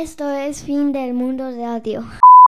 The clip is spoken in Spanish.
Esto es Fin del Mundo de Radio.